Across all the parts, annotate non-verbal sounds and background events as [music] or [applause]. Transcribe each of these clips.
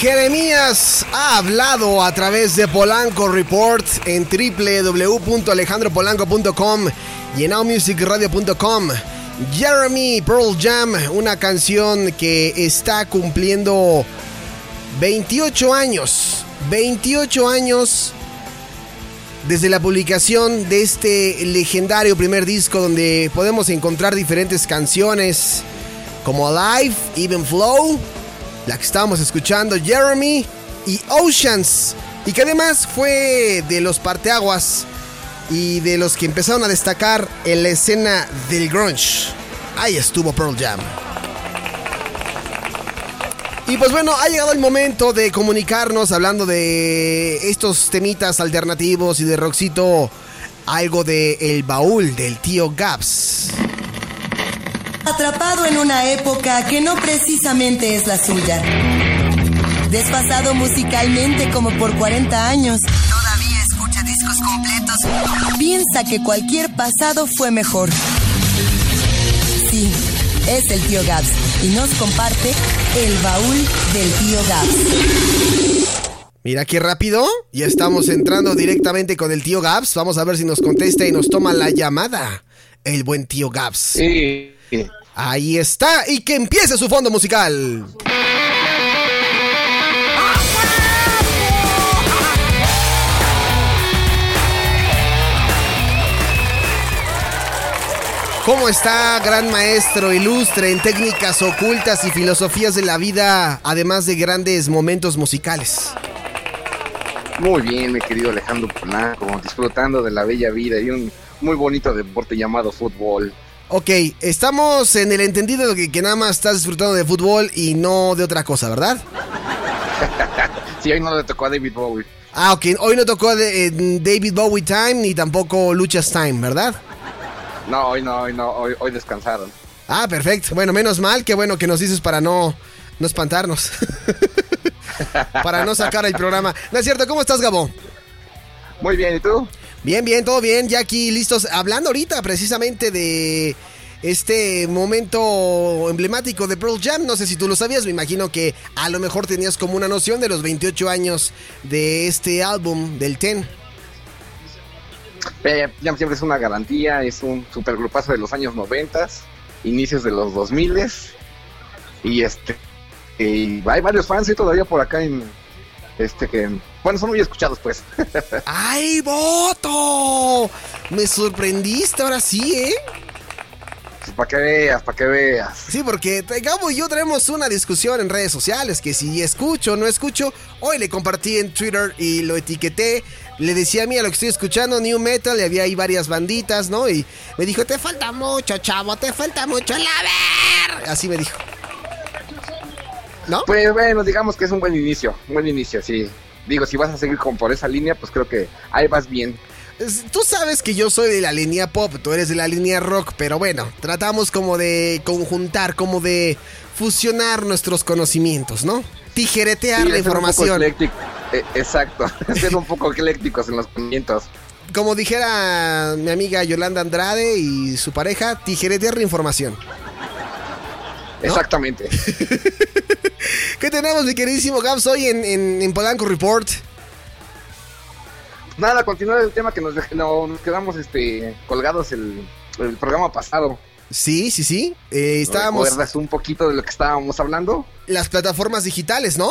Jeremías ha hablado a través de Polanco Report en www.alejandropolanco.com y en nowmusicradio.com. Jeremy Pearl Jam, una canción que está cumpliendo 28 años. 28 años desde la publicación de este legendario primer disco donde podemos encontrar diferentes canciones como Alive, Even Flow, la que estábamos escuchando, Jeremy y Oceans, y que además fue de los parteaguas y de los que empezaron a destacar en la escena del grunge. Ahí estuvo Pearl Jam. Y pues bueno, ha llegado el momento de comunicarnos hablando de estos temitas alternativos y de Roxito, algo de El baúl del tío Gaps. Atrapado en una época que no precisamente es la suya. Desfasado musicalmente como por 40 años. Todavía escucha discos completos. Piensa que cualquier pasado fue mejor. Sí, es el tío Gaps y nos comparte el baúl del tío Gaps. Mira qué rápido, ya estamos entrando directamente con el tío Gaps. Vamos a ver si nos contesta y nos toma la llamada. El buen tío Gaps. Sí. Ahí está, y que empiece su fondo musical. ¿Cómo está, gran maestro ilustre en técnicas ocultas y filosofías de la vida, además de grandes momentos musicales? Muy bien, mi querido Alejandro Polanco, disfrutando de la bella vida y un muy bonito deporte llamado fútbol. Ok, estamos en el entendido de que, nada más estás disfrutando de fútbol y no de otra cosa, ¿verdad? [laughs] sí, hoy no le tocó a David Bowie. Ah, ok, hoy no tocó de, eh, David Bowie Time ni tampoco Luchas Time, ¿verdad? No, hoy no, hoy no, hoy, descansaron. Ah, perfecto. Bueno, menos mal, qué bueno que nos dices para no, no espantarnos. [laughs] para no sacar el programa. No es cierto, ¿cómo estás, Gabo? Muy bien, ¿y tú? Bien, bien, todo bien, ya aquí listos. Hablando ahorita precisamente de este momento emblemático de Pearl Jam. No sé si tú lo sabías, me imagino que a lo mejor tenías como una noción de los 28 años de este álbum del Ten. Eh, Jam siempre es una garantía, es un supergrupazo de los años 90, inicios de los 2000 y este y hay varios fans y todavía por acá en este que bueno son muy escuchados pues. [laughs] ¡Ay, voto! Me sorprendiste ahora sí, ¿eh? Para que veas, para que veas. Sí, porque Gabo y yo tenemos una discusión en redes sociales que si escucho o no escucho, hoy le compartí en Twitter y lo etiqueté le decía a mí a lo que estoy escuchando, New Metal, y había ahí varias banditas, ¿no? Y me dijo, te falta mucho, chavo, te falta mucho la ver. Así me dijo. ¿No? Pues bueno, digamos que es un buen inicio, un buen inicio, sí. Digo, si vas a seguir con por esa línea, pues creo que ahí vas bien. Tú sabes que yo soy de la línea pop, tú eres de la línea rock, pero bueno, tratamos como de conjuntar, como de fusionar nuestros conocimientos, ¿no? Tijeretear la información. Eh, exacto, [laughs] ser un poco eclécticos en los conocimientos. Como dijera mi amiga Yolanda Andrade y su pareja, tijeretear la información. Exactamente. [laughs] ¿Qué tenemos, mi queridísimo Gabs, hoy en, Polanco Report? Nada, continuar el tema que nos, nos quedamos este, colgados el, el programa pasado. Sí, sí, sí. Eh, estábamos. ¿Recuerdas un poquito de lo que estábamos hablando? Las plataformas digitales, ¿no?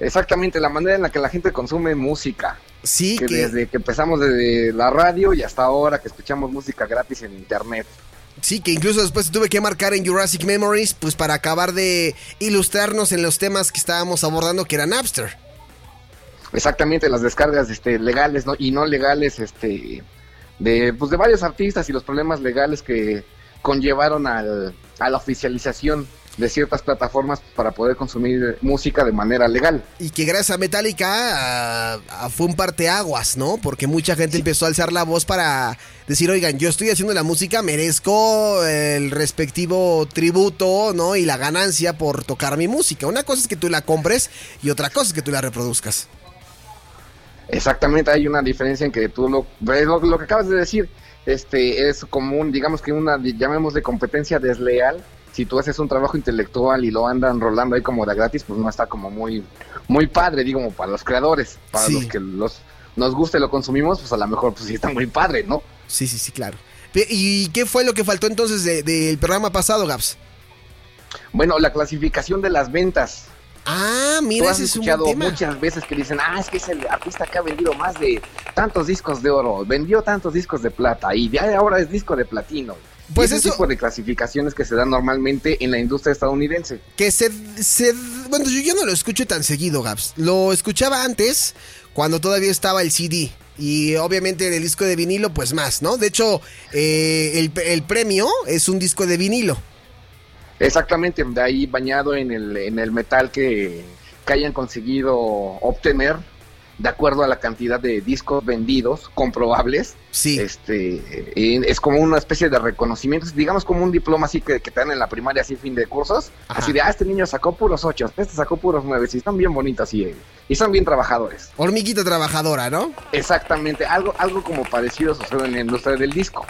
Exactamente, la manera en la que la gente consume música. Sí, que, desde que empezamos desde la radio y hasta ahora que escuchamos música gratis en internet. Sí, que incluso después tuve que marcar en Jurassic Memories, pues para acabar de ilustrarnos en los temas que estábamos abordando, que era Napster. Exactamente, las descargas este, legales y no legales este, de, pues, de varios artistas y los problemas legales que conllevaron al, a la oficialización de ciertas plataformas para poder consumir música de manera legal. Y que gracias a Metallica fue un parteaguas, ¿no? Porque mucha gente empezó a alzar la voz para decir, oigan, yo estoy haciendo la música, merezco el respectivo tributo, ¿no? Y la ganancia por tocar mi música. Una cosa es que tú la compres y otra cosa es que tú la reproduzcas. Exactamente, hay una diferencia en que tú lo, lo, lo que acabas de decir, este es común, digamos que una, llamemos de competencia desleal si tú haces un trabajo intelectual y lo andan rolando ahí como de gratis, pues no está como muy, muy padre, digo, para los creadores, para los que los, nos guste y lo consumimos, pues a lo mejor pues sí está muy padre, ¿no? Sí, sí, sí, claro. ¿Y qué fue lo que faltó entonces del programa pasado, Gaps? Bueno, la clasificación de las ventas. Ah, mira, Tú has escuchado muchas veces que dicen, ah, es que es el artista que ha vendido más de tantos discos de oro, vendió tantos discos de plata y ya ahora es disco de platino. Pues ese tipo de clasificaciones que se dan normalmente en la industria estadounidense. Que se, se, bueno, yo no lo escucho tan seguido, Gaps. Lo escuchaba antes cuando todavía estaba el CD. Y obviamente en el disco de vinilo, pues más, ¿no? De hecho, eh, el, el premio es un disco de vinilo. Exactamente, de ahí bañado en el, en el metal que, que hayan conseguido obtener de acuerdo a la cantidad de discos vendidos comprobables. Sí. Este, es como una especie de reconocimiento, digamos como un diploma así que, que te dan en la primaria, así fin de cursos. Así de, ah, este niño sacó puros ocho, este sacó puros nueve, y están bien bonitos y, y son bien trabajadores. Hormiguita trabajadora, ¿no? Exactamente, algo, algo como parecido sucede en la industria del disco.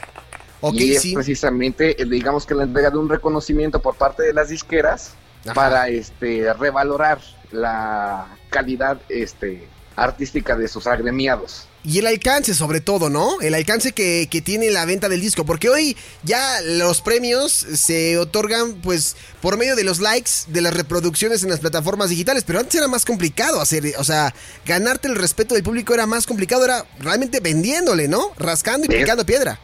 y es precisamente, digamos que la entrega de un reconocimiento por parte de las disqueras para este revalorar la calidad este artística de sus agremiados. Y el alcance sobre todo, ¿no? El alcance que, tiene la venta del disco. Porque hoy ya los premios se otorgan pues por medio de los likes, de las reproducciones en las plataformas digitales. Pero antes era más complicado hacer, o sea, ganarte el respeto del público era más complicado, era realmente vendiéndole, ¿no? Rascando y picando piedra.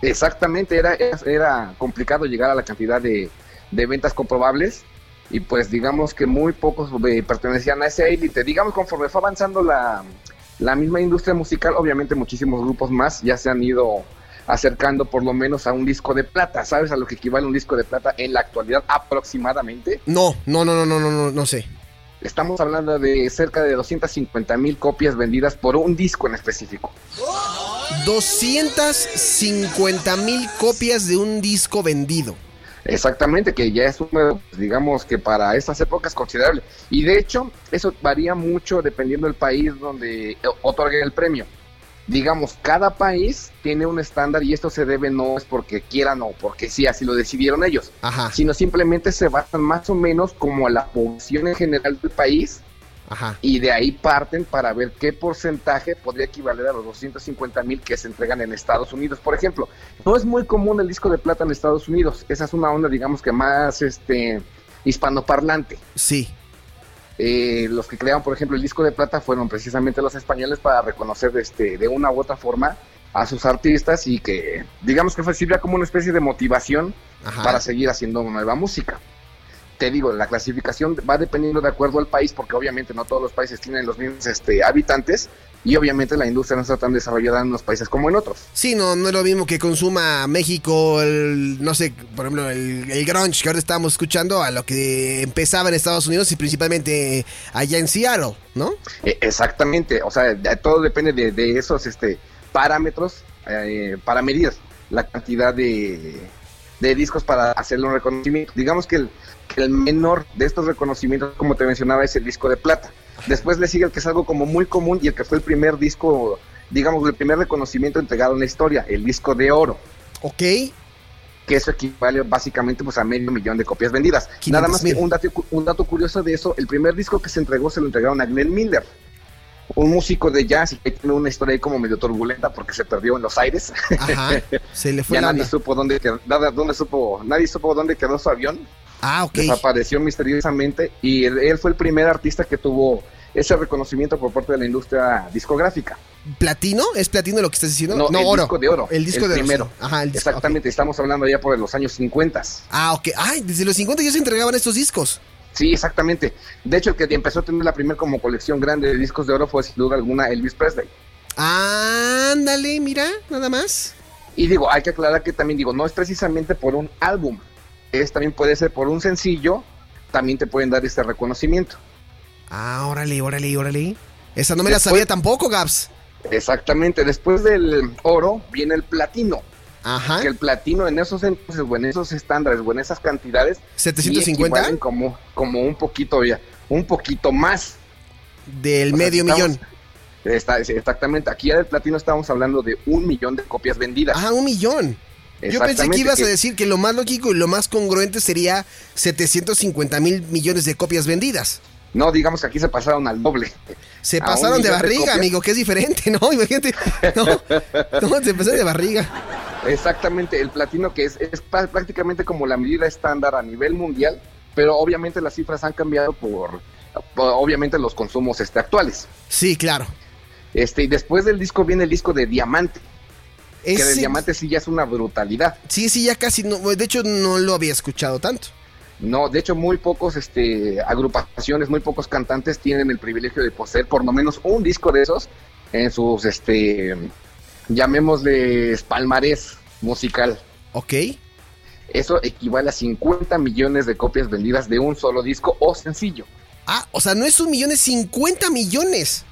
Exactamente, era, era complicado llegar a la cantidad de, de ventas comprobables y pues digamos que muy pocos eh, pertenecían a ese élite. Digamos, conforme fue avanzando la, la misma industria musical, obviamente muchísimos grupos más ya se han ido acercando por lo menos a un disco de plata. ¿Sabes a lo que equivale un disco de plata en la actualidad aproximadamente? No, no, no, no, no, no, no, no sé. Estamos hablando de cerca de 250 mil copias vendidas por un disco en específico. 250 mil copias de un disco vendido. Exactamente, que ya es un número, pues, digamos que para estas épocas considerable. Y de hecho, eso varía mucho dependiendo del país donde otorgue el premio. Digamos, cada país tiene un estándar y esto se debe no es porque quieran o porque sí, así lo decidieron ellos, sino simplemente se basan más o menos como a la población en general del país y de ahí parten para ver qué porcentaje podría equivaler a los 250 mil que se entregan en Estados Unidos. Por ejemplo, no es muy común el disco de plata en Estados Unidos. Esa es una onda, digamos que más este hispanoparlante. Sí. Eh, los que crearon, por ejemplo, el disco de plata fueron precisamente los españoles para reconocer este, de una u otra forma a sus artistas y que, digamos que sirve como una especie de motivación para seguir haciendo nueva música te digo, la clasificación va dependiendo de acuerdo al país, porque obviamente no todos los países tienen los mismos este, habitantes y obviamente la industria no está tan desarrollada en unos países como en otros. Sí, no, no es lo mismo que consuma México, el, no sé, por ejemplo, el, el, grunge que ahora estábamos escuchando, a lo que empezaba en Estados Unidos y principalmente allá en Seattle, ¿no? E, exactamente, o sea, todo depende de, esos este, parámetros eh, para medir la cantidad de, de discos para hacerle un reconocimiento. Digamos que el, que el menor de estos reconocimientos, como te mencionaba, es el disco de plata. Después le sigue el que es algo como muy común y el que fue el primer disco, digamos, el primer reconocimiento entregado en la historia, el disco de oro. Ok. Que eso equivale básicamente pues, a medio millón de copias vendidas. Nada más que un dato, un dato curioso de eso, el primer disco que se entregó se lo entregaron a Glenn Miller un músico de jazz y que tiene una historia ahí como medio turbulenta porque se perdió en los aires. Ajá, se le fue [laughs] ya nadie supo dónde, dónde supo, nadie supo dónde quedó su avión. Ah, ok. Desapareció misteriosamente y él, fue el primer artista que tuvo ese reconocimiento por parte de la industria discográfica. ¿Platino? ¿Es platino lo que estás diciendo? No, el oro. disco de oro. El disco de primero. oro. Ajá, el Exactamente, estamos hablando ya por los años 50. Ah, ok. Ay, desde los 50 ya se entregaban estos discos. Sí, exactamente. De hecho, el que empezó a tener la primera como colección grande de discos de oro fue sin duda alguna Elvis Presley. Ándale, mira, nada más. Y digo, hay que aclarar que también digo, no es precisamente por un álbum, es también puede ser por un sencillo, también te pueden dar este reconocimiento. Ah, órale, órale, órale. Esa no me la sabía tampoco, Gaps. Exactamente, después del oro viene el platino. Ajá. Que el platino en esos entonces, o en esos estándares, o en esas cantidades, 750 como, como un poquito ya, un poquito más del medio millón. exactamente, aquí ya del platino estamos hablando de un millón de copias vendidas. Ah, un millón. Yo pensé que ibas a decir que lo más lógico y lo más congruente sería 750 mil millones de copias vendidas. No, digamos que aquí se pasaron al doble. Se pasaron de barriga, amigo, que es diferente, ¿no? [laughs] Imagínate. No, no se pasaron de barriga. Exactamente, el platino que es, es prácticamente como la medida estándar a nivel mundial, pero obviamente las cifras han cambiado por, obviamente los consumos este, actuales. Sí, claro. Este, y después del disco viene el disco de Diamante. Que de Diamante sí ya es una brutalidad. Sí, sí, ya casi no, de hecho no lo había escuchado tanto. No, de hecho muy pocos este, agrupaciones, muy pocos cantantes tienen el privilegio de poseer por lo menos un disco de esos en sus, este, llamémosle palmarés musical. Ok. Eso equivale a 50 millones de copias vendidas de un solo disco o sencillo. Ah, o sea, no es un millón, es 50 millones.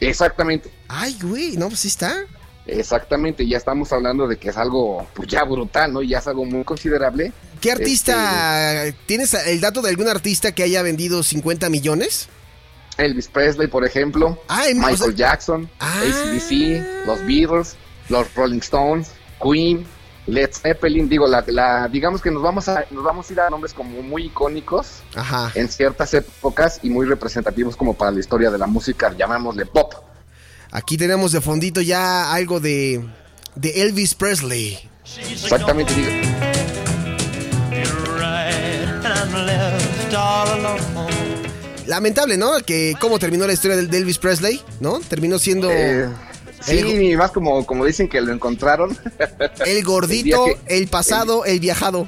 Exactamente. Ay, güey, no, pues sí está. Exactamente, ya estamos hablando de que es algo pues ya brutal, ¿no? Ya es algo muy considerable. ¿Qué artista? Este, ¿Tienes el dato de algún artista que haya vendido 50 millones? Elvis Presley, por ejemplo. Ah, Michael Jackson, ah. ACDC, los Beatles, los Rolling Stones, Queen, Led Zeppelin. Digo, la, digamos que nos vamos a nos vamos a ir a nombres como muy icónicos en ciertas épocas y muy representativos como para la historia de la música, llamémosle pop. Aquí tenemos de fondito ya algo de, de Elvis Presley. Exactamente, digo. Lamentable, ¿no? Que cómo terminó la historia del Elvis Presley, ¿no? Terminó siendo... Eh, sí, más como, como dicen que lo encontraron. El [laughs] gordito, el, pasado, el viajado.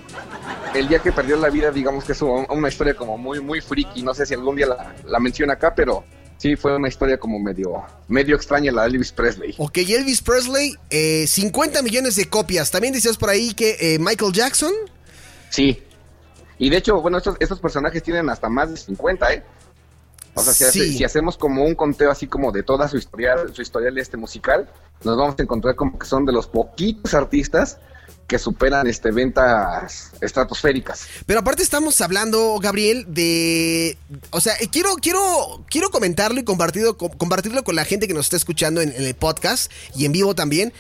El día que perdió la vida, digamos que es una historia como muy, muy friki. No sé si algún día la, la menciona acá, pero sí fue una historia como medio, medio extraña la de Elvis Presley. Ok, Elvis Presley, 50 eh, millones de copias. También decías por ahí que eh, Michael Jackson. Sí. Y de hecho, bueno, estos, estos personajes tienen hasta más de 50, ¿eh? O sea, si, si, hacemos como un conteo así como de toda su historial, su historial este musical, nos vamos a encontrar como que son de los poquitos artistas que superan este ventas estratosféricas. Pero aparte estamos hablando, Gabriel, de o sea, eh, quiero quiero quiero comentarlo y compartirlo, compartirlo con la gente que nos está escuchando en, el podcast y en vivo también.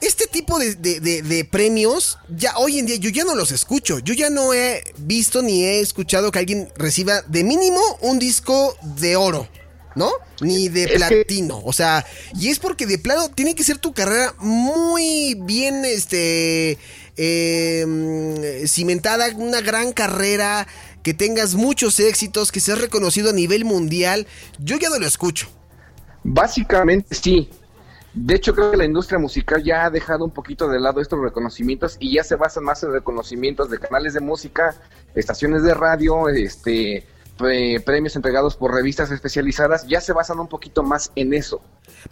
Este tipo de, premios, ya hoy en día yo ya no los escucho. Yo ya no he visto ni he escuchado que alguien reciba de mínimo un disco de oro. ¿No? Ni de platino. O sea, y es porque de plano tiene que ser tu carrera muy bien, este, em, cimentada, una gran carrera, que tengas muchos éxitos, que seas reconocido a nivel mundial. Yo ya no lo escucho. Básicamente sí. De hecho, creo que la industria musical ya ha dejado un poquito de lado estos reconocimientos y ya se basan más en reconocimientos de canales de música, estaciones de radio, este, premios entregados por revistas especializadas ya se basan un poquito más en eso.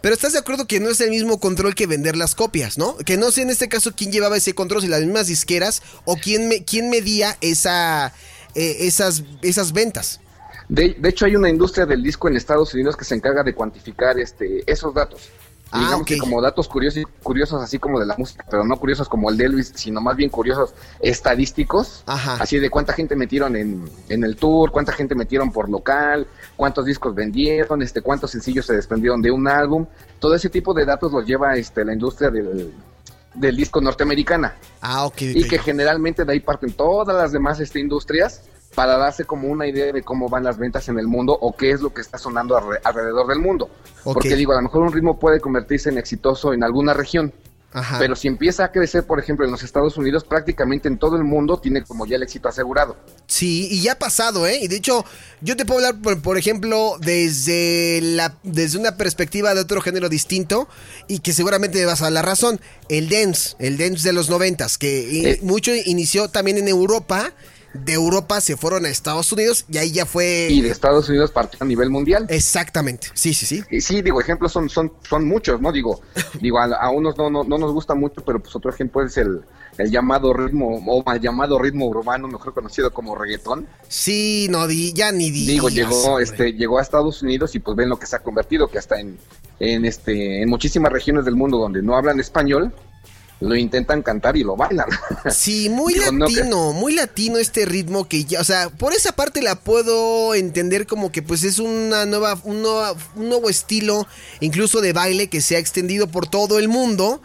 Pero estás de acuerdo que no es el mismo control que vender las copias, ¿no? Que no sé en este caso quién llevaba ese control, si las mismas disqueras o quién, me, quién medía esa, eh, esas, esas ventas. De, de, hecho, hay una industria del disco en Estados Unidos que se encarga de cuantificar este, esos datos. Ah, digamos que como datos curiosos, curiosos así como de la música, pero no curiosos como el de Elvis, sino más bien curiosos estadísticos, así de cuánta gente metieron en, en, el tour, cuánta gente metieron por local, cuántos discos vendieron, este, cuántos sencillos se desprendieron de un álbum, todo ese tipo de datos los lleva este, la industria del, del disco norteamericana. Ah, ok. Y que generalmente de ahí parten todas las demás este, industrias para darse como una idea de cómo van las ventas en el mundo o qué es lo que está sonando alrededor del mundo. Porque digo, a lo mejor un ritmo puede convertirse en exitoso en alguna región, pero si empieza a crecer, por ejemplo, en los Estados Unidos, prácticamente en todo el mundo tiene como ya el éxito asegurado. Sí, y ya ha pasado, ¿eh? Y de hecho, yo te puedo hablar, por, ejemplo, desde, la, desde una perspectiva de otro género distinto y que seguramente me vas a dar la razón. El dance, el dance de los noventas, que eh, mucho inició también en Europa de Europa se fueron a Estados Unidos y ahí ya fue. Y de Estados Unidos partió a nivel mundial. Exactamente. Sí, sí, sí. Y sí, digo, ejemplos son, son, son muchos, ¿no? Digo, [laughs] digo, a, unos no, no, nos gusta mucho, pero pues otro ejemplo es el, el llamado ritmo, o mal llamado ritmo urbano, mejor conocido como reggaetón. Sí, no, di, ya ni di. Digo, llegó, este, llegó a Estados Unidos y pues ven lo que se ha convertido, que hasta en, en este, en muchísimas regiones del mundo donde no hablan español, lo intentan cantar y lo bailan. Sí, [laughs] muy latino, muy latino este ritmo que ya, o sea, por esa parte la puedo entender como que pues es una nueva, un, nuevo estilo, incluso de baile que se ha extendido por todo el mundo.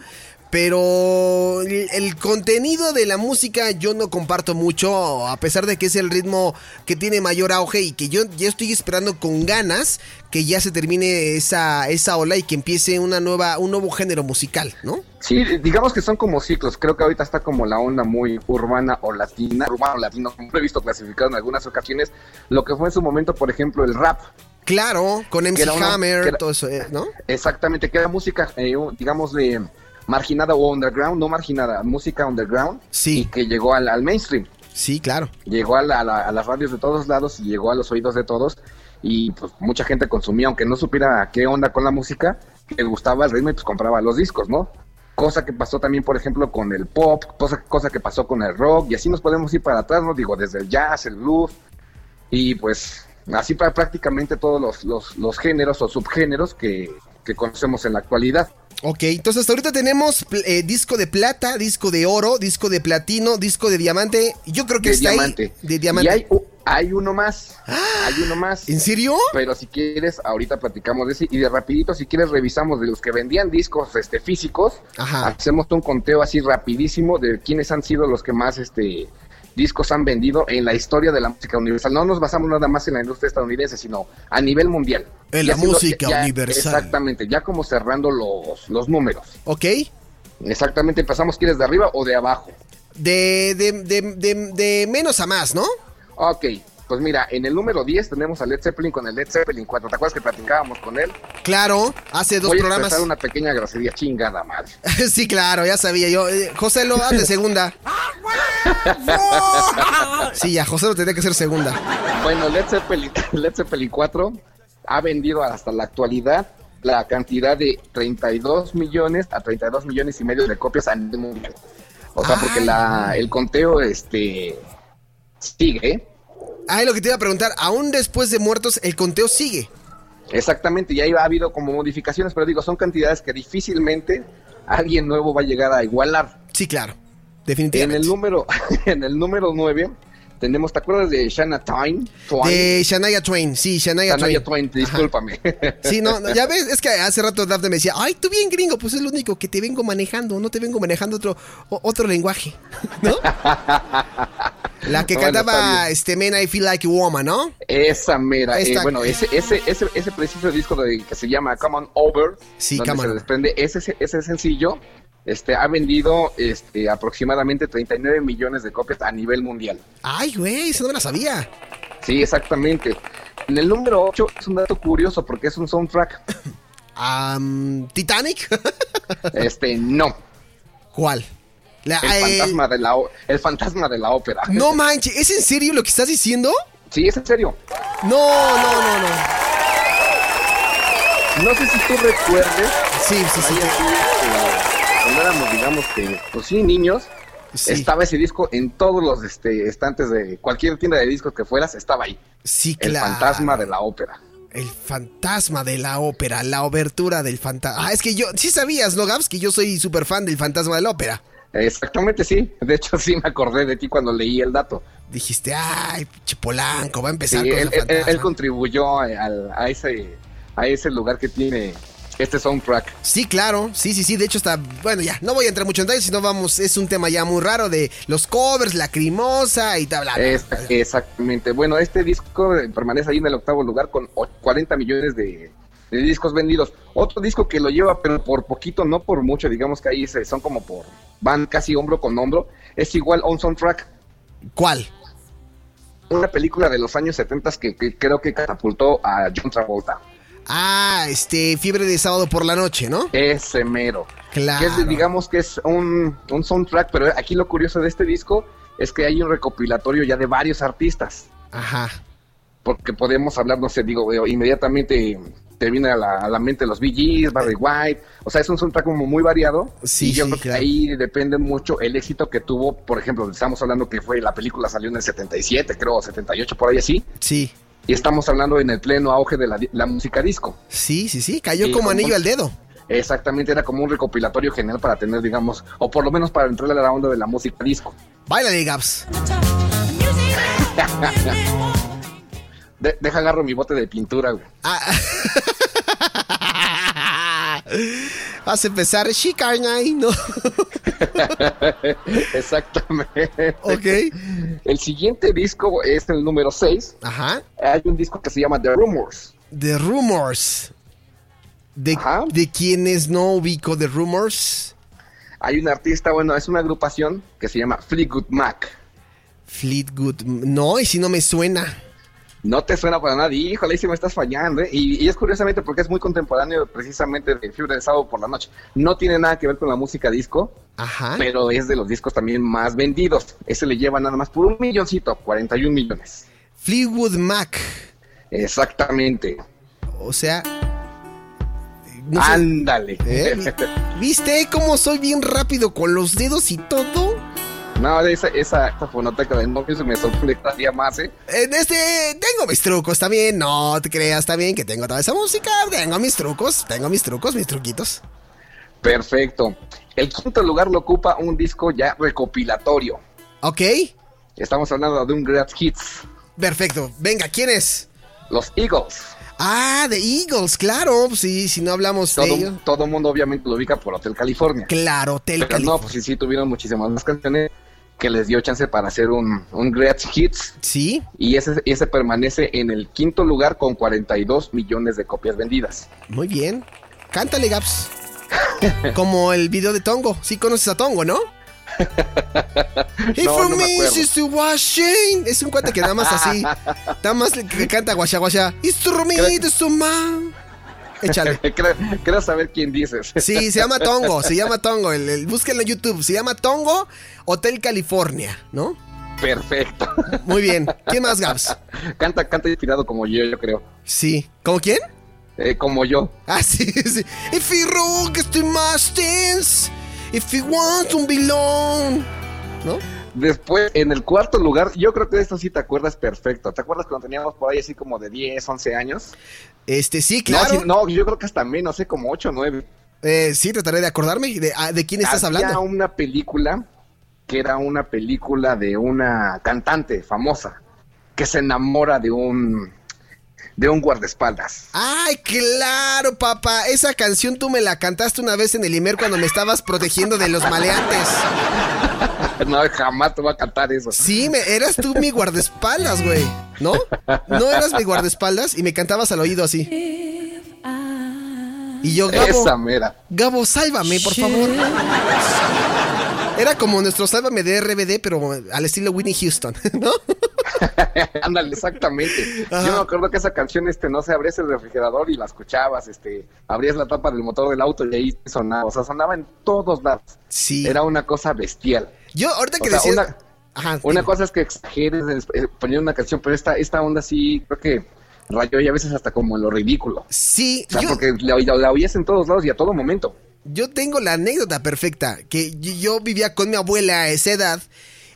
Pero el, el contenido de la música yo no comparto mucho, a pesar de que es el ritmo que tiene mayor auge y que yo ya estoy esperando con ganas que ya se termine esa, esa ola y que empiece una nueva, un nuevo género musical, ¿no? Sí, digamos que son como ciclos. Creo que ahorita está como la onda muy urbana o latina, urbano latino, como lo he visto clasificado en algunas ocasiones. Lo que fue en su momento, por ejemplo, el rap. Claro, con MC una- Hammer, era- todo eso, eh, ¿no? Exactamente, que era música, eh, digamos, de marginada o underground, no marginada, música underground. Sí. Y que llegó al, al mainstream. Sí, claro. llegó a, la- a la- a las radios de todos lados y llegó a los oídos de todos y pues mucha gente consumía, aunque no supiera qué onda con la música, le gustaba el ritmo y pues compraba los discos, ¿no? Cosa que pasó también, por ejemplo, con el pop, cosa, cosa que pasó con el rock y así nos podemos ir para atrás, ¿no? Digo, desde el jazz, el blues y pues así para prácticamente todos los, los, los géneros o subgéneros que, que conocemos en la actualidad. Ok, entonces hasta ahorita tenemos eh, disco de plata, disco de oro, disco de platino, disco de diamante. Yo creo que de está diamante. ahí. De diamante. Y hay, uno más, hay uno más. ¿En serio? Pero si quieres, ahorita platicamos de ese. Y de rapidito, si quieres, revisamos de los que vendían discos este, físicos. Ajá. Hacemos un conteo así rapidísimo de quiénes han sido los que más este discos han vendido en la historia de la música universal. No nos basamos nada más en la industria estadounidense, sino a nivel mundial. En la música ya- universal. Exactamente, ya como cerrando los, los números. Ok. Exactamente, empezamos, ¿quieres de arriba o de abajo? De, de, de, de, de menos a más, ¿no? Ok, pues mira, en el número 10 tenemos a Led Zeppelin con el Led Zeppelin 4. ¿Te acuerdas que platicábamos con él? Claro, hace dos Voy a programas. expresar una pequeña grosería chingada madre. [laughs] sí, claro, ya sabía yo. Eh, José lo hazle [laughs] segunda. sí, ya, José lo tendría que ser segunda. Bueno, Led Zeppelin, [laughs] Led Zeppelin 4 ha vendido hasta la actualidad la cantidad de 32 millones a 32 millones y medio de copias a nivel mundial. O sea, porque la, el conteo este sigue, ¿eh? Ah, y lo que te iba a preguntar, aún después de muertos, el conteo sigue. exactamente, y ahí ha habido como modificaciones, pero digo, son cantidades que difícilmente alguien nuevo va a llegar a igualar. Sí, claro. En Definitivamente. el número, [laughs] en el número 9 tenemos, ¿te acuerdas de Shanna Twain? De Shania Twain, sí, Shania, Shania Twain. Twain, discúlpame. [laughs] Sí, no, no, ya ves, es que hace rato Daphne me decía, ay, tú bien gringo, pues es lo único que te vengo manejando, no te vengo manejando otro, otro lenguaje, [laughs] ¿no? La que Bueno, cantaba este Man I Feel Like a Woman, ¿no? Esa mera. eh, bueno, ese, ese, ese, ese preciso disco de, que se llama Come On Over, Sí, donde se desprende ese, ese sencillo, este, ha vendido este, aproximadamente 39 millones de copias a nivel mundial. Ay, güey, eso no me la sabía. Sí, exactamente. En el número 8 es un dato curioso porque es un soundtrack. [coughs] Titanic. [laughs] Este, no. ¿Cuál? La, El eh, fantasma, de la, el fantasma de la ópera. no manches, ¿es en serio lo que estás diciendo? Sí, es en serio. No, no, no, no. No sé si tú recuerdes. Sí, sí, sí. así, este, cuando éramos, digamos que, pues sí, niños. Sí, Estaba ese disco en todos los este, estantes de cualquier tienda de discos que fueras, estaba ahí. sí, El claro. fantasma de la ópera. El fantasma de la ópera, la obertura del fantasma. Ah, es que yo, sí sabías, ¿no, Gabs? Que yo soy súper fan del fantasma de la ópera. Exactamente, sí. De hecho, sí me acordé de ti cuando leí el dato. Dijiste, ay, pinche Polanco, va a Sí, empezar con él, el él- fantasma. él contribuyó a, al- a ese, a ese lugar que tiene este soundtrack. Sí, claro, sí, sí, sí. De hecho, está. Bueno, ya, no voy a entrar mucho en detalles, sino vamos. Es un tema ya muy raro de los covers, lacrimosa y tal. bla, bla. Es- exactamente. Bueno, este disco permanece ahí en el octavo lugar con o- 40 millones de, de discos vendidos. Otro disco que lo lleva, pero por poquito, no por mucho, digamos que ahí se, son como por. van casi hombro con hombro. Es igual a un soundtrack. ¿Cuál? Una película de los años 70 que, que creo que catapultó a John Travolta. Ah, este, Fiebre de Sábado por la Noche, ¿no? Ese mero. Claro. Que es, digamos que es un, un soundtrack, pero aquí lo curioso de este disco es que hay un recopilatorio ya de varios artistas. Ajá. Porque podemos hablar, no sé, digo, inmediatamente te viene a la, a la mente los Gees, Barry White. O sea, es un soundtrack como muy variado. Sí, y yo sí, creo que claro. ahí depende mucho el éxito que tuvo. Por ejemplo, estamos hablando que fue la película salió en el 77, creo, 78, por ahí así. Sí. Y estamos hablando en el pleno auge de la, música disco. Sí, sí, sí. Cayó como anillo al dedo. Exactamente, era como un recopilatorio general para tener, digamos, o por lo menos para entrar a la onda de la música disco. Gabs. De- deja agarro mi bote de pintura, güey. Ah. [laughs] Vas a empezar Shikarnai, ¿no? [laughs] Exactamente. ok. El siguiente disco es el número 6. Ajá. Hay un disco que se llama The Rumors. The Rumors. ¿De, Ajá. de quienes no ubico The Rumors? Hay un artista, bueno, es una agrupación que se llama Fleetwood Mac. Fleetwood. No, y si no me suena. No te suena para nadie, híjole, ahí sí me estás fallando, ¿eh? y, y es curiosamente porque es muy contemporáneo precisamente de Fiebre de Sábado por la Noche. No tiene nada que ver con la música disco, Ajá. pero es de los discos también más vendidos. Ese le lleva nada más por un milloncito, 41 millones. Fleetwood Mac. Exactamente. O sea. no sé, Ándale. ¿eh? [laughs] ¿Viste cómo soy bien rápido con los dedos y todo? No, esa, esa, de novios me sorprende más, ¿eh? Este, tengo mis trucos también. No te creas también que tengo toda esa música. Tengo mis trucos, tengo mis trucos, mis truquitos. Perfecto. El quinto lugar lo ocupa un disco ya recopilatorio. Ok, Estamos hablando de un Great Hits. perfecto. Venga, ¿quién es? Los Eagles. Ah, The Eagles, claro. Sí, si no hablamos de Todo, ellos. todo mundo obviamente lo ubica por Hotel California. Claro, Hotel Pero no, California. pues sí, sí tuvieron muchísimas más canciones que les dio chance para hacer un, un Great Hits. Sí, Y ese, ese permanece en el quinto lugar con 42 millones de copias vendidas. muy bien. Cántale, Gaps. [laughs] Como el video de Tongo. Sí conoces a Tongo, ¿no? [laughs] No, for no me it's to washing. Es un cuate que nada más así. [laughs] Nada más que canta guasha guasha. It's to me, it's to ma. [laughs] Échale. [laughs] Creo saber quién dices. Sí, se llama Tongo, se llama Tongo. El, el- búsquenlo en YouTube. Se llama Tongo Hotel California, ¿no? Perfecto. [laughs] Muy bien. ¿Quién más, Gaps? canta, canta inspirado como yo, yo creo. Sí. ¿Cómo quién? Eh, como yo. Ah, sí, sí. If you rock to my stance, if you want to belong. ¿No? Después, en el cuarto lugar, yo creo que de esto sí te acuerdas perfecto. ¿Te acuerdas cuando teníamos por ahí así como de 10, 11 años? Este, sí, claro. No, yo creo que hasta menos, sé como 8 o 9. Eh, sí, trataré de acordarme. ¿De, ah, ¿de quién estás Había hablando? una película que era una película de una cantante famosa que se enamora de un de un guardaespaldas. Ay, claro, papá. Esa canción tú me la cantaste una vez en el Imer cuando me estabas protegiendo de los maleantes. [laughs] No, jamás te voy a cantar eso. Sí, me, eras tú mi guardaespaldas, güey. ¿No? ¿No eras mi guardaespaldas? Y me cantabas al oído así. Y yo, Gabo, Esa mera. Gabo, sálvame, por favor. Era como nuestro sálvame de RBD, pero al estilo Whitney Houston, [laughs] ¿no? [laughs] Ándale, exactamente. Ajá. Yo me acuerdo que esa canción, este, no sé, abrías el refrigerador y la escuchabas, este, abrías la tapa del motor del auto y ahí sonaba, o sea, sonaba en todos lados. Sí. Era una cosa bestial. Yo, ahorita que decías. una- Ajá. Una cosa es que exageres eh, poniendo una canción, pero esta, esta onda sí, creo que rayó y a veces hasta como en lo ridículo. Sí, O sea, yo, porque la, la- la oías en todos lados y a todo momento. yo tengo la anécdota perfecta. Que yo, yo vivía con mi abuela a esa edad.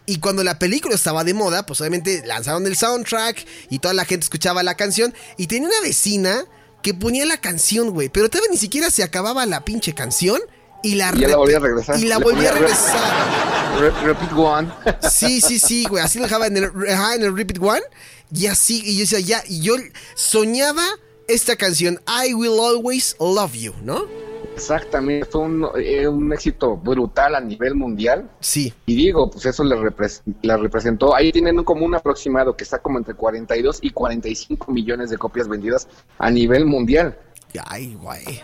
Y cuando la película estaba de moda, pues obviamente lanzaron el soundtrack y toda la gente escuchaba la canción. Y tenía una vecina que ponía la canción, güey. Pero todavía ni siquiera se acababa la pinche canción. Y la, Y ya la volvía a regresar. Y la Le volvía a regresar. Re- repeat one. [laughs] Sí, sí, sí, güey. Así lo dejaba en el, en el Repeat One. Y así, y yo decía, ya, y yo soñaba esta canción, I Will Always Love You, ¿no? Exactamente, fue un, eh, un éxito brutal a nivel mundial. Sí. Y digo, pues eso le, repres- la representó. Ahí tienen un- como un aproximado que está como entre 42 y 45 millones de copias vendidas a nivel mundial. Ay, güey.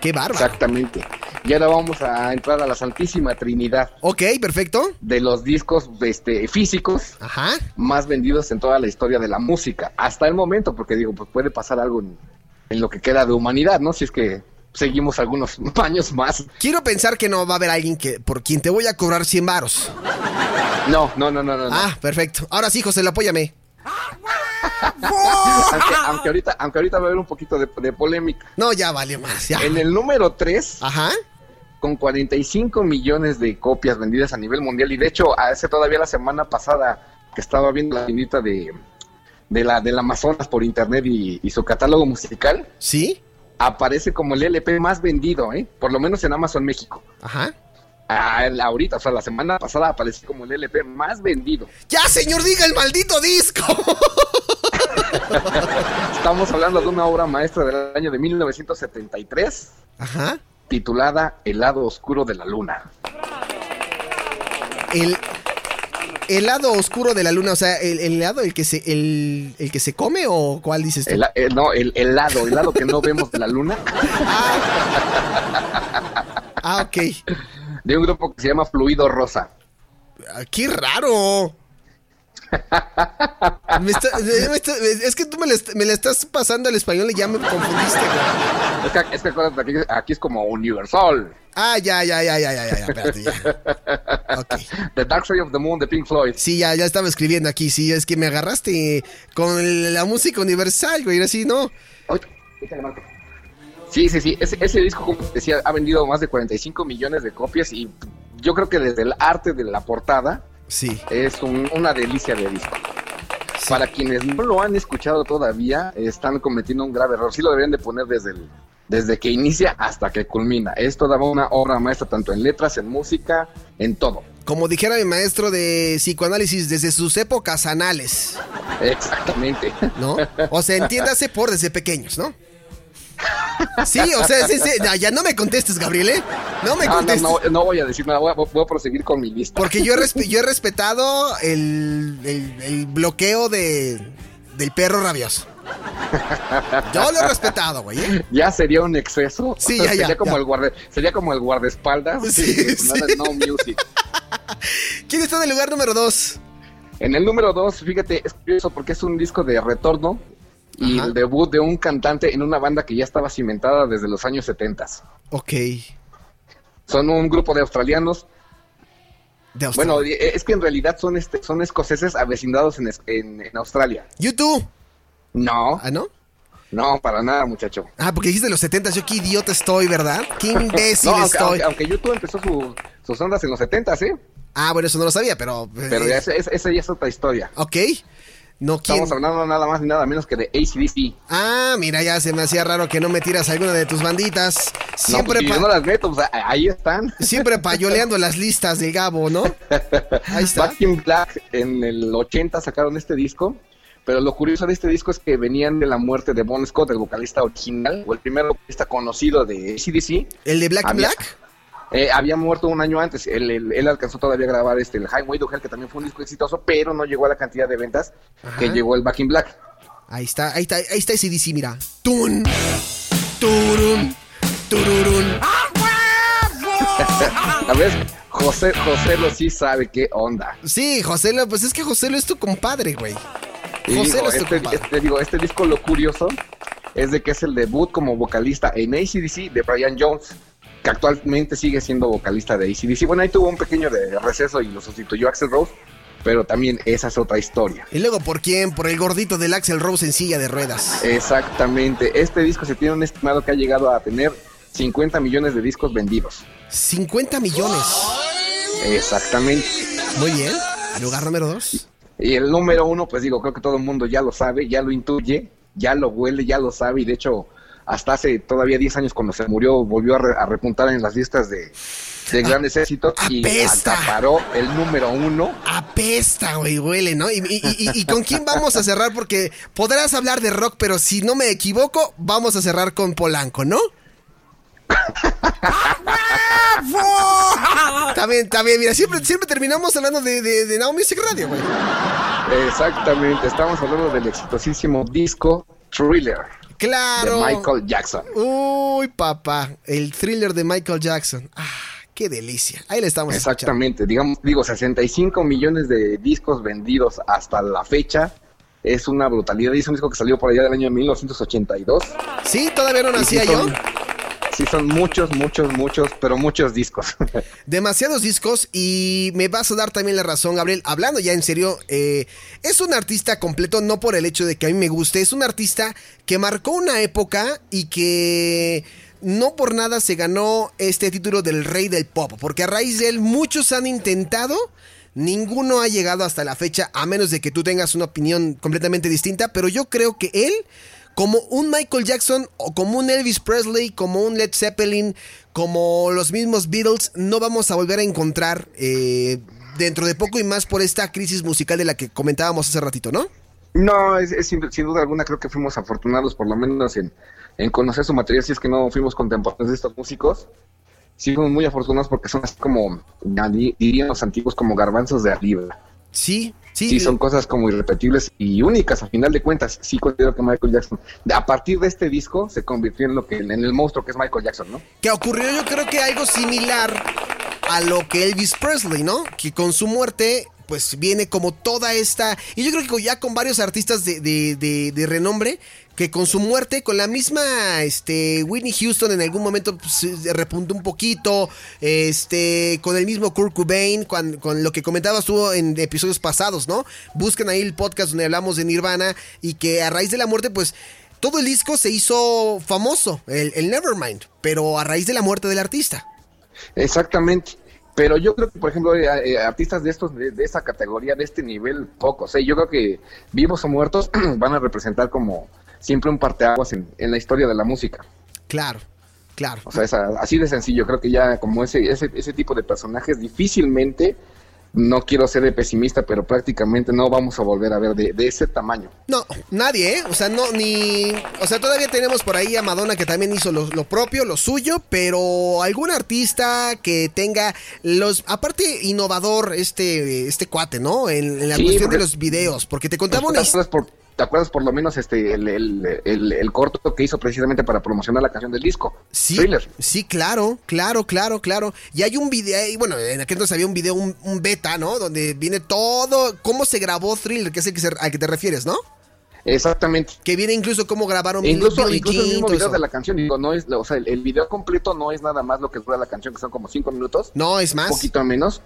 Qué bárbaro. Exactamente. Y ahora vamos a entrar a la Santísima Trinidad Ok, perfecto. de los discos este, físicos Ajá. más vendidos en toda la historia de la música. Hasta el momento, porque digo, pues puede pasar algo en, en lo que queda de humanidad, ¿no? Si es que seguimos algunos [laughs] años más. Quiero pensar que no va a haber alguien que por quien te voy a cobrar 100 varos. No, no, no, no, no. Ah, perfecto. Ahora sí, José, apóyame. [laughs] Aunque, aunque ahorita, aunque ahorita va a haber un poquito de, de polémica. No, ya valió más, ya. En el número 3, Ajá. con 45 millones de copias vendidas a nivel mundial, y de hecho, hace todavía la semana pasada que estaba viendo la tiendita de, de la del Amazonas por internet y, y su catálogo musical, ¿Sí? aparece como el LP más vendido, ¿eh? Por lo menos en Amazon México. Ajá. Ah, ahorita, o sea, la semana pasada apareció como el LP más vendido. Ya, señor, diga el maldito disco. [laughs] Estamos hablando de una obra maestra del año de 1973. Ajá. titulada El lado oscuro de la luna. El, el lado oscuro de la luna, o sea, el, el lado el que se el, el que se come o cuál dices tú? El, el- no, el, el lado, el lado que no vemos de la luna, Ah, ok. De un grupo que se llama Fluido Rosa. Ah, ¡Qué raro! [laughs] Me está- me está- es que tú me le estás pasando al español y ya me confundiste, güey. Es que, es que acuérdate, aquí, aquí es como Universal. Ah, ya, ya, ya, ya, ya, ya, ya, espérate, ya. [laughs] The Dark Side of the Moon de Pink Floyd. Sí, ya, ya estaba escribiendo aquí, sí, es que me agarraste con la música universal, güey, así, ¿no? Marco. Sí, sí, sí. Ese, ese disco, como te decía, ha vendido más de 45 millones de copias y yo creo que desde el arte de la portada Sí. es un- una delicia de disco. sí. Para quienes no lo han escuchado todavía, están cometiendo un grave error. Sí lo deberían de poner desde el, desde que inicia hasta que culmina. Es toda una obra maestra, tanto en letras, en música, en todo. Como dijera mi maestro de psicoanálisis, desde sus épocas anales, Exactamente. ¿no? O sea, entiéndase por desde pequeños, ¿no? Sí, o sea, sí, sí, ya, ya no me contestes, Gabriel, ¿eh? No me No, no, contestes. no, no voy a decir nada, voy a, voy a proseguir con mi lista. Porque yo he, respe- yo he respetado el, el- el bloqueo de, del perro rabioso. Yo lo he respetado, güey. ¿eh? Ya sería un exceso. Sí, ya, ya, sería como ya. el guarde, sería como el guardaespaldas. Sí, No music. ¿Quién está en el lugar número dos? En el número dos, fíjate, es curioso porque es un disco de retorno y Ajá. el debut de un cantante en una banda que ya estaba cimentada desde los años 70. Ok. Son un grupo de australianos. De Australia. Bueno, eh, es que en realidad son este, son escoceses avecindados en, en, en Australia. YouTube. No, ¿Ah, no? no, para nada, muchacho. Ah, porque dijiste los 70, yo qué idiota estoy, ¿verdad? Qué imbécil No, aunque, estoy. aunque, aunque YouTube empezó su- sus ondas en los 70, ¿eh? Ah, bueno, eso no lo sabía, pero. Pero eh, ya esa, esa- esa ya es otra historia. Ok. No, ¿quién? Estamos hablando nada más ni nada menos que de ACDC. Ah, mira, ya se me hacía raro que no me tiras alguna de tus banditas. No, Siempre, pues, si pa- yo no las meto, pues, ahí están. siempre [laughs] payoleando las listas del Gabo, ¿no? Ahí está. Back in Black en el 80 sacaron este disco, pero lo curioso de este disco es que venían de la muerte de Bon Scott, el vocalista original, o el primer vocalista conocido de ACDC. ¿El de Black Había- Black? Eh, había muerto un año antes. Él, él- él alcanzó todavía a grabar este, el Highway to Hell, que también fue un disco exitoso, pero no llegó a la cantidad de ventas Ajá. que llegó el Back in Black. Ahí está, ahí está, ahí está ese DC, mira. Tun, turun, tururun. [laughs] A ver, José, José lo sí sabe qué onda. Sí, José, Lo- pues es que José Lo es tu compadre, güey. José digo, Lo es tu este, compadre. este- digo, este disco lo curioso es de que es el debut como vocalista en ACDC de Brian Jones, que actualmente sigue siendo vocalista de ACDC. Bueno, ahí tuvo un pequeño de receso y lo sustituyó Axel Rose, pero también esa es otra historia. ¿Y luego por quién? Por el gordito del Axel Rose en silla de ruedas. Exactamente. Este disco se tiene un estimado que ha llegado a tener 50 millones de discos vendidos. 50 millones. Exactamente. Muy bien. Lugar número dos. Y el número uno, pues digo, creo que todo el mundo ya lo sabe, ya lo intuye, ya lo huele, ya lo sabe. Y de hecho, hasta hace todavía 10 años cuando se murió, volvió a, re- a repuntar en las listas de, de grandes éxitos y apesta. acaparó el número uno. Apesta, güey, huele, ¿no? Y, y- y- y con quién vamos a cerrar? Porque podrás hablar de rock, pero si no me equivoco, vamos a cerrar con Polanco, ¿no? [laughs] Está bien. Mira, siempre, siempre terminamos hablando de, de, de Now Music Radio, güey. Exactamente, estamos hablando del exitosísimo disco Thriller Claro. de Michael Jackson. Uy, papá. El thriller de Michael Jackson. Ah, qué delicia. Ahí le estamos escuchando. Exactamente, digamos, digo, 65 millones de discos vendidos hasta la fecha. Es una brutalidad. Y es un disco que salió por allá del año 1982. Sí, todavía no nacía yo. son- Sí, son muchos, muchos, muchos, pero muchos discos. [laughs] Demasiados discos y me vas a dar también la razón, Gabriel. Hablando ya en serio, eh, es un artista completo, no por el hecho de que a mí me guste, es un artista que marcó una época y que no por nada se ganó este título del rey del pop, porque a raíz de él muchos han intentado, ninguno ha llegado hasta la fecha, a menos de que tú tengas una opinión completamente distinta, pero yo creo que él como un Michael Jackson o como un Elvis Presley, como un Led Zeppelin, como los mismos Beatles, no vamos a volver a encontrar eh, dentro de poco y más por esta crisis musical de la que comentábamos hace ratito, ¿no? No, es, sin, duda alguna creo que fuimos afortunados por lo menos en, en conocer su material, si es que no fuimos contemporáneos de estos músicos. Sí fuimos muy afortunados porque son así como, dirían los antiguos, como garbanzos de arriba. Sí, sí. Sí, son cosas como irrepetibles y únicas a final de cuentas. Sí considero que Michael Jackson, a partir de este disco, se convirtió en lo que en el monstruo que es Michael Jackson, ¿no? Que ocurrió yo creo que algo similar a lo que Elvis Presley, ¿no? Que con su muerte pues viene como toda esta... Y yo creo que ya con varios artistas de, de, de, renombre, que con su muerte, con la misma este, Whitney Houston en algún momento pues, repuntó un poquito, este, con el mismo Kurt Cobain, con, lo que comentabas tú en episodios pasados, ¿no? Busquen ahí el podcast donde hablamos de Nirvana y que a raíz de la muerte, pues todo el disco se hizo famoso, el, el Nevermind, pero a raíz de la muerte del artista. Exactamente. Pero yo creo que, por ejemplo, eh, eh, artistas de estos, de, esa categoría, de este nivel, pocos. ¿eh? Yo creo que vivos o muertos [clears throat] van a representar como siempre un parteaguas en, en la historia de la música. Claro, claro. O sea, es así de sencillo. Creo que ya como ese, ese, ese tipo de personajes difícilmente no quiero ser pesimista, pero prácticamente no vamos a volver a ver de, ese tamaño. No, nadie, ¿eh? O sea, no, ni. O sea, todavía tenemos por ahí a Madonna que también hizo lo, propio, lo suyo, pero algún artista que tenga los. Aparte, innovador, este, este cuate, ¿no? En, la cuestión de los videos, porque te contaba una historia. ¿Te acuerdas por lo menos este el, el, corto que hizo precisamente para promocionar la canción del disco? Sí, Thriller. sí, claro, claro, claro, claro. Y hay un video, y bueno, en aquel entonces había un video, un, beta, ¿no? Donde viene todo, cómo se grabó Thriller, que es el que al que te refieres, ¿no? Exactamente. Que viene incluso cómo grabaron incluso, incluso el mismo video de la canción. Digo, no es, o sea, el, video completo no es nada más lo que dura la canción, que son como cinco minutos. No, es más. Un poquito menos.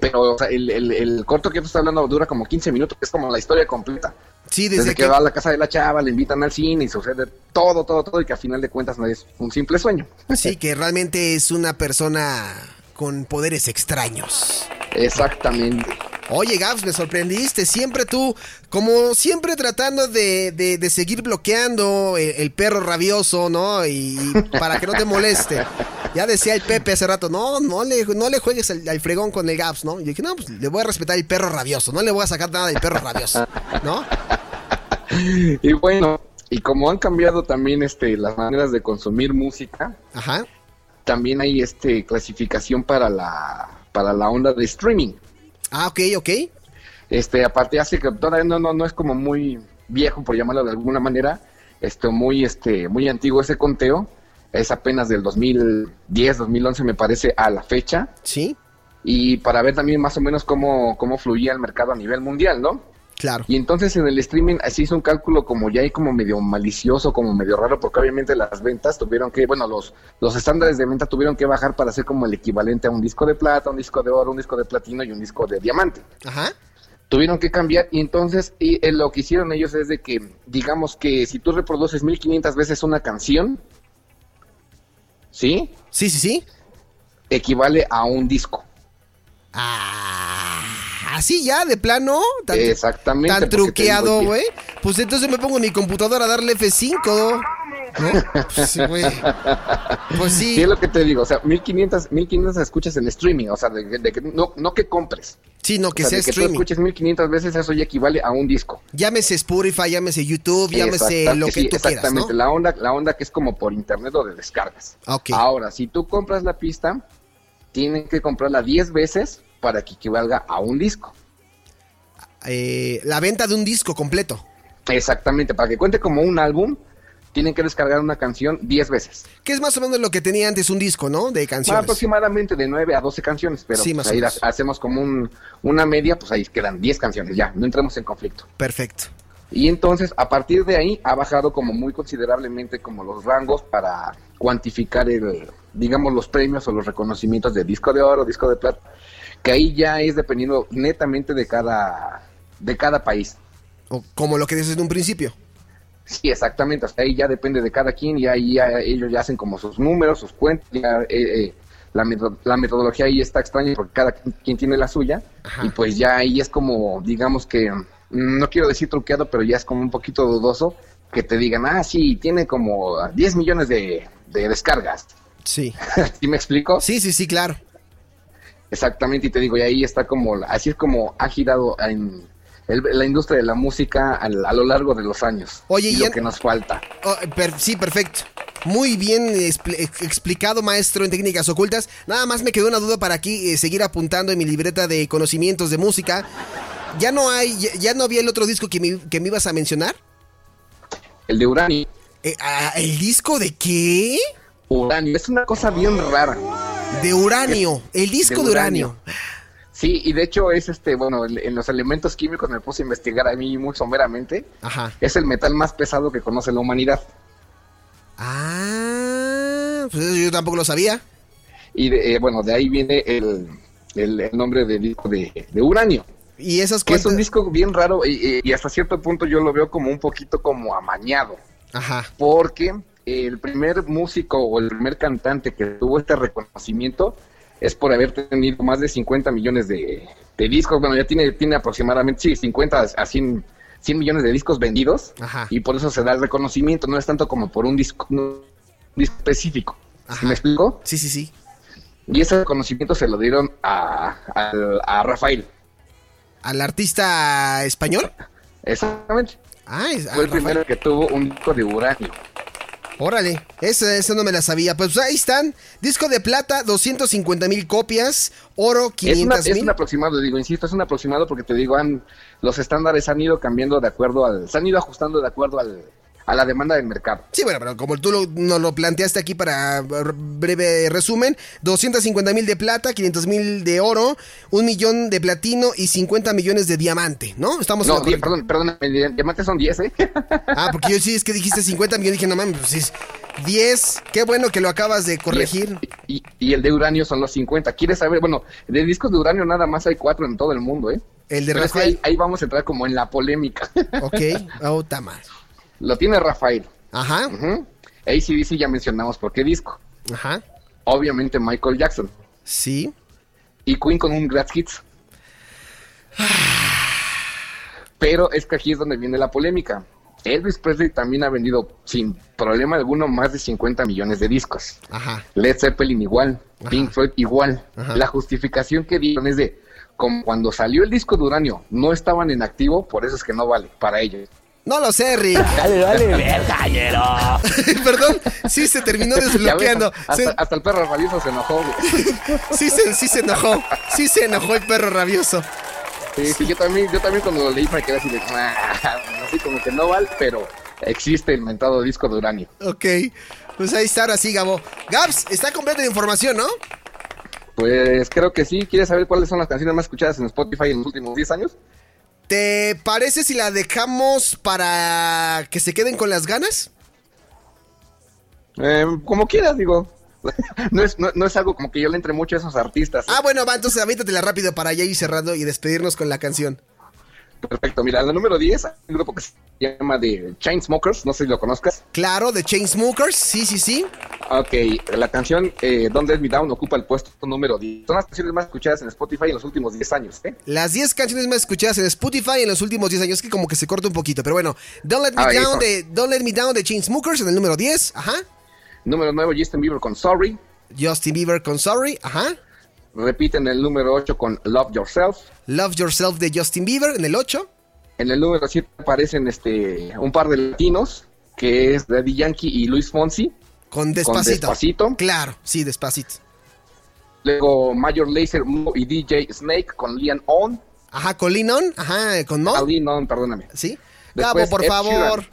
Pero o sea, el, el, corto que tú estás hablando dura como 15 minutos, es como la historia completa. Sí, desde, que, va a la casa de la chava, le invitan al cine y sucede todo, todo, todo, y que a final de cuentas no es un simple sueño. Sí, que realmente es una persona con poderes extraños. Exactamente. Oye, Gabs, me sorprendiste. Siempre tú, como siempre tratando de, de, seguir bloqueando el, perro rabioso, ¿no? Y, para que no te moleste. Ya decía el Pepe hace rato, no, no le, no le juegues al, fregón con el Gabs, ¿no? Y dije, no, pues le voy a respetar el perro rabioso, no le voy a sacar nada del perro rabioso, ¿no? [laughs] Y bueno, y como han cambiado también este las maneras de consumir música, Ajá. también hay este clasificación para la para la onda de streaming. Ah, ok, ok. Este, aparte hace que todavía no, no, no es como muy viejo, por llamarlo de alguna manera, esto muy, este, muy antiguo ese conteo, es apenas del 2010, 2011 me parece a la fecha. Sí. Y para ver también más o menos cómo, cómo fluía el mercado a nivel mundial, ¿no? Claro. Y entonces en el streaming se hizo un cálculo como ya hay como medio malicioso, como medio raro, porque obviamente las ventas tuvieron que, bueno, los, los estándares de venta tuvieron que bajar para ser como el equivalente a un disco de plata, un disco de oro, un disco de platino y un disco de diamante. Ajá. Tuvieron que cambiar y entonces y, eh, lo que hicieron ellos es de que, digamos que si tú reproduces 1500 veces una canción, ¿sí? Sí, sí, sí. Equivale a un disco. Ah así ya, de plano. Tan, Exactamente. Tan truqueado, güey. Pues entonces me pongo en mi computadora a darle F5. ¿no? Pues, sí, güey. Pues sí. Sí, es lo que te digo. O sea, 1500, 1500 escuchas en streaming. O sea, de, que no, no que compres. Sí, no, que sea, de que streaming. tú escuches 1500 veces, eso ya equivale a un disco. Llámese Spotify, llámese YouTube, llámese lo que tú quieras. Exactamente, la, onda, la onda que es como por internet o de descargas. Okay. Ahora, si tú compras la pista, tienen que comprarla 10 veces para que equivalga a un disco. Eh, la venta de un disco completo. Exactamente, para que cuente como un álbum, tienen que descargar una canción 10 veces. Que es más o menos lo que tenía antes un disco, ¿no? De canciones. aproximadamente de 9 a 12 canciones, pero pues, ahí hacemos como un, una media, pues ahí quedan 10 canciones, ya, no entramos en conflicto. Perfecto. Y entonces, a partir de ahí, ha bajado como muy considerablemente como los rangos para cuantificar el, digamos, los premios o los reconocimientos de disco de oro, disco de plata que ahí ya es dependiendo netamente de cada, de cada país. O como lo que dices en un principio. Sí, exactamente. Hasta ahí ya depende de cada quien y ahí ellos ya hacen como sus números, sus cuentas. Eh, eh, la, la, metodología ahí está extraña porque cada quien tiene la suya. Y pues ya ahí es como, digamos que, mm, no quiero decir truqueado, pero ya es como un poquito dudoso que te digan, ah, sí, tiene como 10 millones de, de descargas. Sí. [laughs] ¿Sí me explico? Sí, sí, sí, claro. Exactamente, y te digo, y ahí está como, así es como ha girado en, la industria de la música a, lo largo de los años. Oye, y, lo que nos falta. Oh, sí, perfecto. Muy bien explicado, maestro en técnicas ocultas. Nada más me quedó una duda para aquí eh, seguir apuntando en mi libreta de conocimientos de música. ¿Ya no hay, ya, no había el otro disco que me, que me ibas a mencionar? El de Uranio. Eh, ah, ¿El disco de qué? Uranio. Es una cosa bien rara. De uranio. El disco de uranio. Sí, y de hecho es este, bueno, en los elementos químicos me puse a investigar a mí muy someramente. Ajá. Es el metal más pesado que conoce la humanidad. Ah, pues yo tampoco lo sabía. Y de, eh, bueno, de ahí viene el, nombre de disco de, uranio. Y esas que es un disco bien raro y, hasta cierto punto yo lo veo como un poquito como amañado. Ajá. Porque el primer músico o el primer cantante que tuvo este reconocimiento es por haber tenido más de 50 millones de, discos. Bueno, ya tiene, tiene aproximadamente, sí, 50 a 100, millones de discos vendidos. Y por eso se da el reconocimiento. No es tanto como por un disco, específico. ¿Me explico? Sí, sí, sí. Y ese reconocimiento se lo dieron a, a, Rafael. ¿Al artista español? Exactamente. Ah, Fue el primero que tuvo un disco de uranio. Órale, esa, no me la sabía. Pues ahí están. Disco de plata, 250 mil copias. Oro, 500 mil. Es, un aproximado, digo, insisto, es un aproximado porque te digo, han, los estándares han ido cambiando de acuerdo al. Se han ido ajustando de acuerdo al, a la demanda del mercado. Sí, bueno, pero como tú lo, nos lo planteaste aquí para breve resumen, 250 mil de plata, 500 mil de oro, un millón de platino y 50 millones de diamante, ¿no? Estamos no, perdón, perdón, diamantes son 10, ¿eh? [laughs] Ah, porque yo sí es que dijiste 50 millones, dije, no mames, pues es 10, qué bueno que lo acabas de corregir. Y, el de uranio son los 50. ¿Quieres saber? Bueno, de discos de uranio nada más hay cuatro en todo el mundo, ¿eh? El de Rafael. ahí, vamos a entrar como en la polémica. Ok, [laughs] oh, más. Lo tiene Rafael. Ajá. ACDC ya mencionamos por qué disco. Ajá. Obviamente Michael Jackson. Sí. Y Queen con un Gratz Hits. Pero es que aquí es donde viene la polémica. Elvis Presley también ha vendido sin problema alguno más de 50 millones de discos. Ajá. Led Zeppelin igual, Pink Floyd igual. La justificación que dieron es de, como cuando salió el disco de Uranio, no estaban en activo, por eso es que no vale para ellos. No lo sé, Rick. Dale, dale, verga, [laughs] Perdón, sí se terminó desbloqueando. hasta, el perro rabioso se enojó. [laughs] sí, se, sí se enojó. Sí se enojó el perro rabioso. Sí, sí, yo también, yo también cuando lo leí me quedé así de, así como que no vale, pero existe el mentado disco de uranio. Ok, pues ahí está, ahora sí, Gabo. Gabs, está completa de información, ¿no? Pues creo que sí. ¿Quieres saber cuáles son las canciones más escuchadas en Spotify en los últimos 10 años? ¿Te parece si la dejamos para que se queden con las ganas? Eh, como quieras, digo. [laughs] no, es, no, es algo como que yo le entre mucho a esos artistas. Ah, bueno, va, entonces avítatela rápido para ya ir cerrando y despedirnos con la canción. Perfecto, mira, la número 10 hay un grupo que se llama The Chainsmokers, no sé si lo conozcas. Claro, The Chainsmokers, sí, sí, sí. Ok, la canción eh, Don't Let Me Down ocupa el puesto número 10. Son las canciones más escuchadas en Spotify en los últimos 10 años, ¿eh? Las 10 canciones más escuchadas en Spotify en los últimos 10 años, que como que se corta un poquito, pero bueno. Don't Let Me, ah, down, de, Don't Let Me Down de Chainsmokers en el número 10, ajá. Número 9, Justin Bieber con Sorry. Justin Bieber con Sorry, ajá. Repiten el número 8 con Love Yourself. Love Yourself de Justin Bieber en el 8. En el número 7 aparecen este, un par de latinos, que es Daddy Yankee y Luis Fonsi. Con despacito. Claro, sí, despacito. Luego Major Lazer y DJ Snake con Leon On. Ajá, con Leon On. Ajá, con Mo. Ah, Leon On, perdóname. Sí. Gabo, por favor.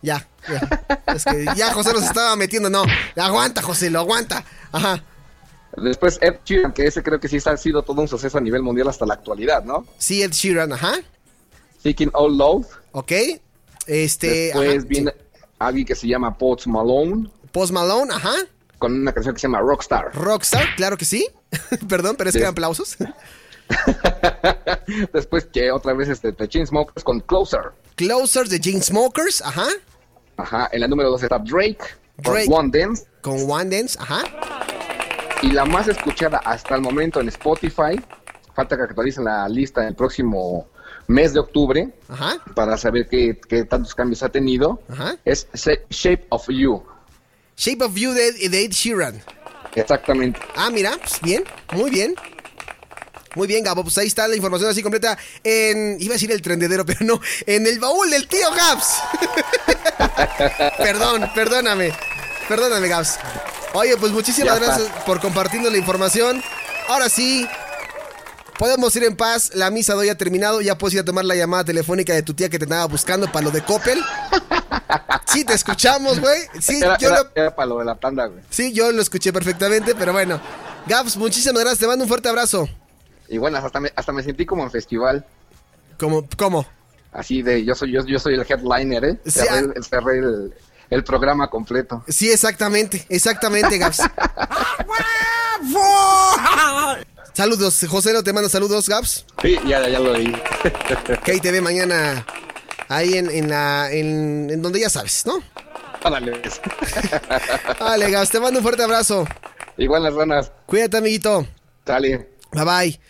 Ya, ya. Es que ya José nos estaba metiendo. No, aguanta, José, lo aguanta. Ajá. Después Ed Sheeran, que ese creo que sí ha sido todo un suceso a nivel mundial hasta la actualidad, ¿no? Sí, Ed Sheeran, ajá. Seeking All Love. Ok. Este. Después viene alguien que se llama Post Malone. Post Malone, ajá. Con una canción que se llama Rockstar. Rockstar, claro que sí. [laughs] Perdón, pero es que eran aplausos. [laughs] Después que otra vez este The Chainsmokers con Closer. Closer de Chainsmokers, ajá. Ajá, en la número 2 está Drake, Drake con One Dance. Con One Dance, ajá. Y la más escuchada hasta el momento en Spotify, falta que actualicen la lista el próximo mes de octubre para saber qué, tantos cambios ha tenido. Es Shape of You. Shape of You de, Ed Sheeran. Exactamente. Ah, mira, pues bien, muy bien. Muy bien, Gabo, pues ahí está la información así completa en, iba a decir el trendedero, [laughs] pero no, en el baúl del tío Gaps. [laughs] Perdón, perdóname, perdóname, Gaps. Oye, pues muchísimas Ya está. gracias por compartirnos la información. Ahora sí, podemos ir en paz. La misa de hoy ha terminado. Ya puedes ir a tomar la llamada telefónica de tu tía que te andaba buscando para lo de Coppel. Sí, te escuchamos, güey. Sí, Era, yo era- lo, era para lo de la tanda, güey. sí, yo lo escuché perfectamente, pero bueno. Gaps, muchísimas gracias. Te mando un fuerte abrazo. Y bueno, hasta me, hasta me sentí como en festival. ¿Cómo? ¿Cómo? Así de, yo soy yo, yo soy el headliner, ¿eh? Sí, Cerré, ah. el, cerré el, el programa completo. Sí, exactamente, exactamente, Gaps. [laughs] Saludos, José, no te manda saludos, Gaps. Sí, ya, ya lo oí. Ve mañana ahí en, en la en, en donde ya sabes, ¿no? Vale, Gaps, te mando un fuerte abrazo. Igual las ranas. Cuídate, amiguito. Sale. Bye bye.